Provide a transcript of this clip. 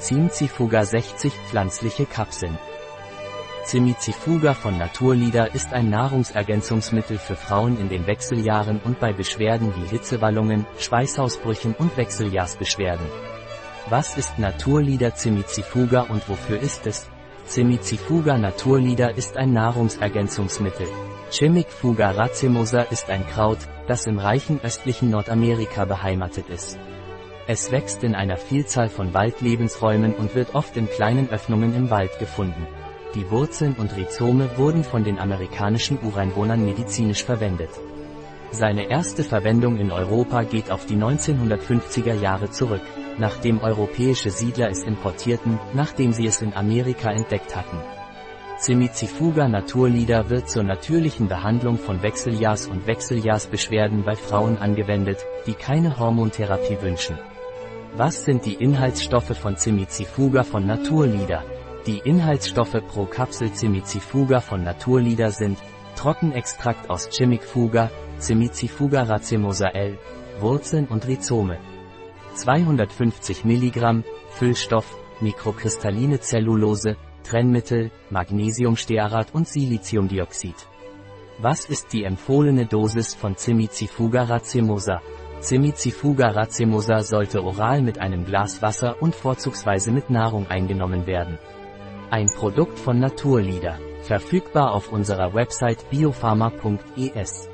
Cimcifuga 60 pflanzliche Kapseln. Cimicifuga von Naturlieder ist ein Nahrungsergänzungsmittel für Frauen in den Wechseljahren und bei Beschwerden wie Hitzewallungen, Schweißausbrüchen und Wechseljahrsbeschwerden. Was ist Naturlieder Cimicifuga und wofür ist es? Cimicifuga Naturlieder ist ein Nahrungsergänzungsmittel. Chimicfuga racemosa ist ein Kraut, das im reichen östlichen Nordamerika beheimatet ist. Es wächst in einer Vielzahl von Waldlebensräumen und wird oft in kleinen Öffnungen im Wald gefunden. Die Wurzeln und Rhizome wurden von den amerikanischen Ureinwohnern medizinisch verwendet. Seine erste Verwendung in Europa geht auf die 1950er Jahre zurück, nachdem europäische Siedler es importierten, nachdem sie es in Amerika entdeckt hatten. Cimicifuga Naturlieder wird zur natürlichen Behandlung von Wechseljahrs- und Wechseljahrsbeschwerden bei Frauen angewendet, die keine Hormontherapie wünschen. Was sind die Inhaltsstoffe von Cimicifuga von Naturlieder? Die Inhaltsstoffe pro Kapsel Cimicifuga von Naturlieder sind Trockenextrakt aus Chimicfuga, Cimicifuga racemosa L, Wurzeln und Rhizome. 250 mg, Füllstoff, mikrokristalline Zellulose, Trennmittel, Magnesiumstearat und Siliziumdioxid. Was ist die empfohlene Dosis von Cimicifuga racemosa? Cimicifuga racemosa sollte oral mit einem Glas Wasser und vorzugsweise mit Nahrung eingenommen werden. Ein Produkt von Naturlieder. Verfügbar auf unserer Website biopharma.es.